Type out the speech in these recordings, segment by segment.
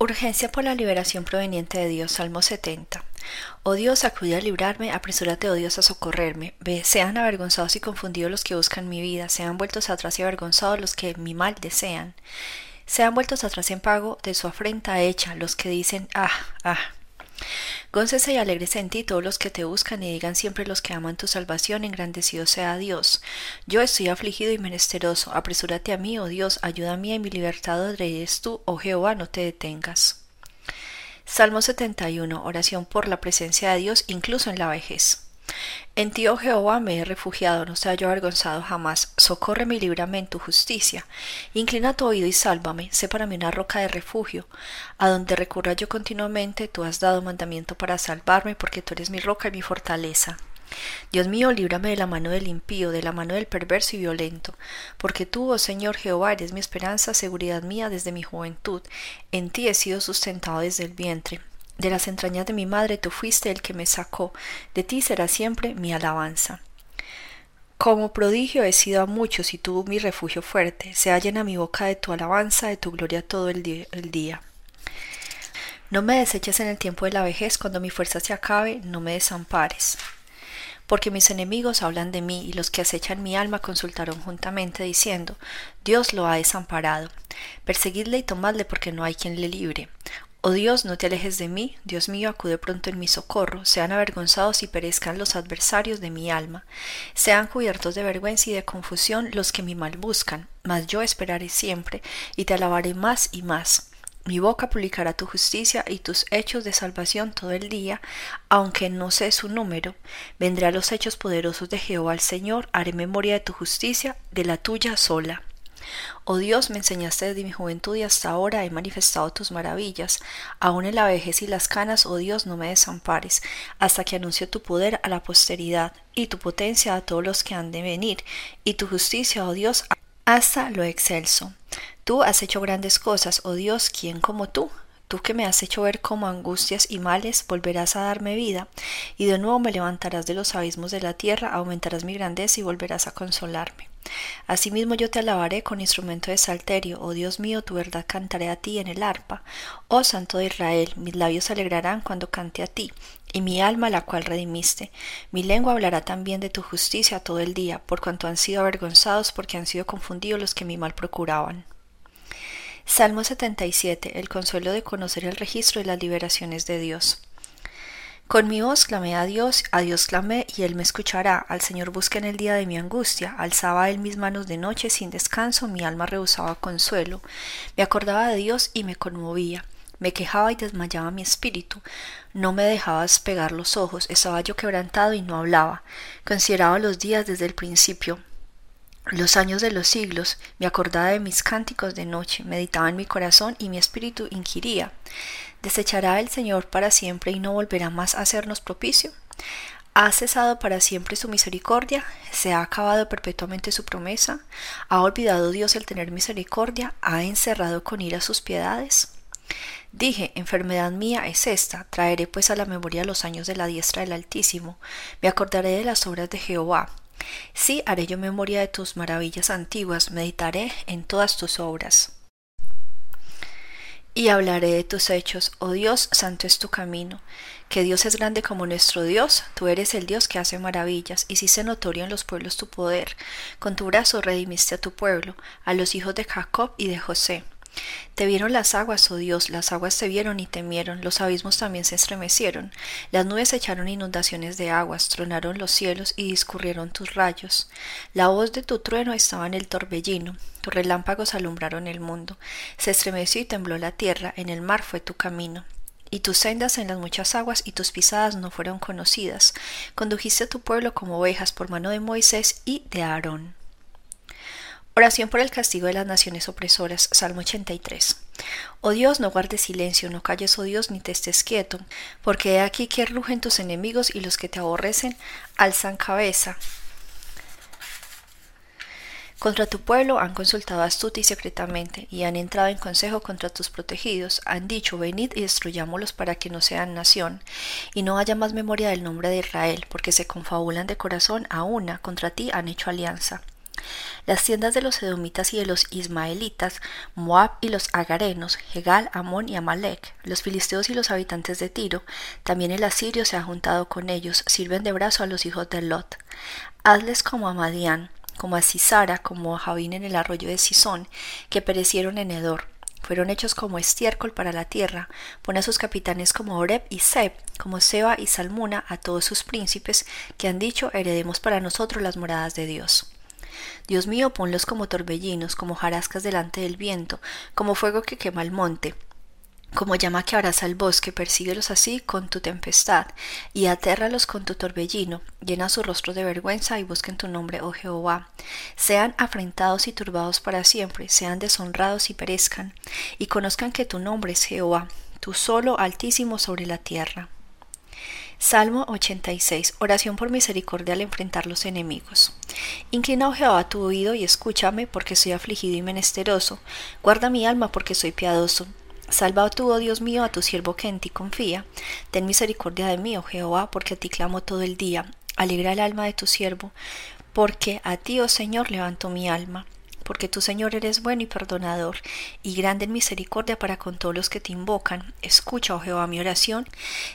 Urgencia por la liberación proveniente de Dios. Salmo 70. Oh Dios, acude a librarme, apresúrate, oh Dios, a socorrerme. Ve, sean avergonzados y confundidos los que buscan mi vida, sean vueltos atrás y avergonzados los que mi mal desean. Sean vueltos atrás en pago de su afrenta hecha los que dicen, ah, ah. Góncese y alegrese en ti todos los que te buscan y digan siempre los que aman tu salvación, engrandecido sea Dios. Yo estoy afligido y menesteroso, apresúrate a mí, oh Dios, ayuda mía y mi libertad eres tú, oh Jehová, no te detengas. Salmo 71. Oración por la presencia de Dios incluso en la vejez. En ti, oh Jehová, me he refugiado, no sea yo avergonzado jamás. Socórreme y líbrame en tu justicia. Inclina tu oído y sálvame, sé para mí una roca de refugio. A donde recurra yo continuamente, tú has dado mandamiento para salvarme, porque tú eres mi roca y mi fortaleza. Dios mío, líbrame de la mano del impío, de la mano del perverso y violento, porque tú, oh Señor Jehová, eres mi esperanza, seguridad mía desde mi juventud. En ti he sido sustentado desde el vientre. De las entrañas de mi madre tú fuiste el que me sacó, de ti será siempre mi alabanza. Como prodigio he sido a muchos y tú mi refugio fuerte, se hallen a mi boca de tu alabanza, de tu gloria todo el día. No me deseches en el tiempo de la vejez, cuando mi fuerza se acabe, no me desampares. Porque mis enemigos hablan de mí y los que acechan mi alma consultaron juntamente diciendo, Dios lo ha desamparado. Perseguidle y tomadle porque no hay quien le libre. Oh Dios, no te alejes de mí, Dios mío, acude pronto en mi socorro, sean avergonzados y perezcan los adversarios de mi alma, sean cubiertos de vergüenza y de confusión los que mi mal buscan, mas yo esperaré siempre y te alabaré más y más. Mi boca publicará tu justicia y tus hechos de salvación todo el día, aunque no sé su número. Vendré a los hechos poderosos de Jehová el Señor, haré memoria de tu justicia, de la tuya sola. Oh Dios, me enseñaste desde mi juventud y hasta ahora he manifestado tus maravillas. Aún en la vejez y las canas, oh Dios, no me desampares, hasta que anuncie tu poder a la posteridad, y tu potencia a todos los que han de venir, y tu justicia, oh Dios, hasta lo excelso. Tú has hecho grandes cosas, oh Dios, ¿quién como tú? Tú que me has hecho ver como angustias y males, volverás a darme vida, y de nuevo me levantarás de los abismos de la tierra, aumentarás mi grandeza y volverás a consolarme. Asimismo yo te alabaré con instrumento de salterio, oh Dios mío, tu verdad cantaré a ti en el arpa. Oh Santo de Israel, mis labios se alegrarán cuando cante a ti, y mi alma la cual redimiste. Mi lengua hablará también de tu justicia todo el día, por cuanto han sido avergonzados, porque han sido confundidos los que mi mal procuraban. Salmo 77. El consuelo de conocer el registro de las liberaciones de Dios. Con mi voz clamé a Dios, a Dios clamé y Él me escuchará. Al Señor busqué en el día de mi angustia. Alzaba Él mis manos de noche sin descanso, mi alma rehusaba consuelo. Me acordaba de Dios y me conmovía. Me quejaba y desmayaba mi espíritu. No me dejaba despegar los ojos. Estaba yo quebrantado y no hablaba. Consideraba los días desde el principio los años de los siglos, me acordaba de mis cánticos de noche, meditaba en mi corazón y mi espíritu inquiría. ¿Desechará el Señor para siempre y no volverá más a hacernos propicio? ¿Ha cesado para siempre su misericordia? ¿Se ha acabado perpetuamente su promesa? ¿Ha olvidado Dios el tener misericordia? ¿Ha encerrado con ira sus piedades? Dije, enfermedad mía es esta, traeré pues a la memoria los años de la diestra del Altísimo, me acordaré de las obras de Jehová, Sí haré yo memoria de tus maravillas antiguas, meditaré en todas tus obras. Y hablaré de tus hechos, oh Dios, santo es tu camino. Que Dios es grande como nuestro Dios, tú eres el Dios que hace maravillas, hiciste notorio en los pueblos tu poder. Con tu brazo redimiste a tu pueblo, a los hijos de Jacob y de José. Te vieron las aguas, oh Dios, las aguas te vieron y temieron, los abismos también se estremecieron, las nubes echaron inundaciones de aguas, tronaron los cielos y discurrieron tus rayos. La voz de tu trueno estaba en el torbellino, tus relámpagos alumbraron el mundo, se estremeció y tembló la tierra, en el mar fue tu camino y tus sendas en las muchas aguas y tus pisadas no fueron conocidas. Condujiste a tu pueblo como ovejas por mano de Moisés y de Aarón. Oración por el castigo de las naciones opresoras. Salmo 83. Oh Dios, no guardes silencio, no calles, oh Dios, ni te estés quieto, porque he aquí que rugen tus enemigos y los que te aborrecen alzan cabeza. Contra tu pueblo han consultado astuta y secretamente, y han entrado en consejo contra tus protegidos. Han dicho, venid y destruyámoslos para que no sean nación, y no haya más memoria del nombre de Israel, porque se confabulan de corazón a una, contra ti han hecho alianza. Las tiendas de los edomitas y de los ismaelitas, Moab y los agarenos, Hegal, Amón y Amalek, los filisteos y los habitantes de Tiro, también el asirio se ha juntado con ellos, sirven de brazo a los hijos de Lot. Hazles como a Madián, como a Cisara, como a Javín en el arroyo de Sison, que perecieron en Edor. Fueron hechos como estiércol para la tierra. Pone a sus capitanes como Oreb y Seb, como Seba y Salmuna, a todos sus príncipes, que han dicho heredemos para nosotros las moradas de Dios. Dios mío, ponlos como torbellinos, como jarascas delante del viento, como fuego que quema el monte, como llama que abraza el bosque, persíguelos así con tu tempestad, y atérralos con tu torbellino, llena su rostro de vergüenza y busquen tu nombre, oh Jehová. Sean afrentados y turbados para siempre, sean deshonrados y perezcan, y conozcan que tu nombre es Jehová, tú solo altísimo sobre la tierra. Salmo 86. Oración por misericordia al enfrentar los enemigos. Inclina, oh Jehová, tu oído y escúchame, porque soy afligido y menesteroso. Guarda mi alma, porque soy piadoso. Salva tú, oh Dios mío, a tu siervo que en ti confía. Ten misericordia de mí, oh Jehová, porque a ti clamo todo el día. Alegra el alma de tu siervo, porque a ti, oh Señor, levanto mi alma porque tu Señor eres bueno y perdonador, y grande en misericordia para con todos los que te invocan. Escucha, oh Jehová, mi oración,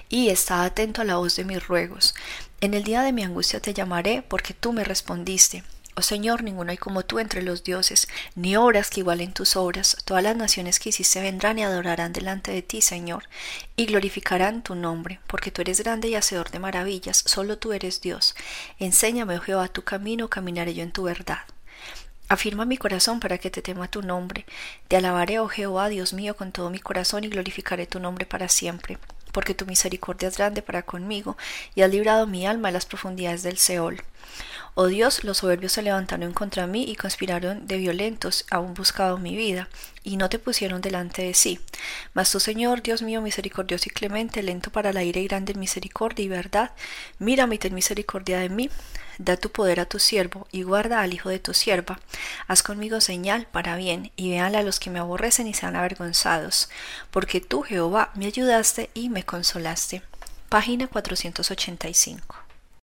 y está atento a la voz de mis ruegos. En el día de mi angustia te llamaré, porque tú me respondiste. Oh Señor, ninguno hay como tú entre los dioses, ni obras que igualen tus obras. Todas las naciones que hiciste vendrán y adorarán delante de ti, Señor, y glorificarán tu nombre, porque tú eres grande y hacedor de maravillas, solo tú eres Dios. Enséñame, oh Jehová, tu camino, caminaré yo en tu verdad. Afirma mi corazón para que te tema tu nombre. Te alabaré, oh Jehová, Dios mío, con todo mi corazón y glorificaré tu nombre para siempre, porque tu misericordia es grande para conmigo y has librado mi alma de las profundidades del Seol. Oh Dios, los soberbios se levantaron contra mí y conspiraron de violentos, aún buscado mi vida, y no te pusieron delante de sí. Mas tú, Señor, Dios mío, misericordioso y clemente, lento para la ira y grande en misericordia y verdad, mírame y ten misericordia de mí. Da tu poder a tu siervo y guarda al hijo de tu sierva. Haz conmigo señal para bien, y vean a los que me aborrecen y sean avergonzados, porque tú, Jehová, me ayudaste y me consolaste. Página 485.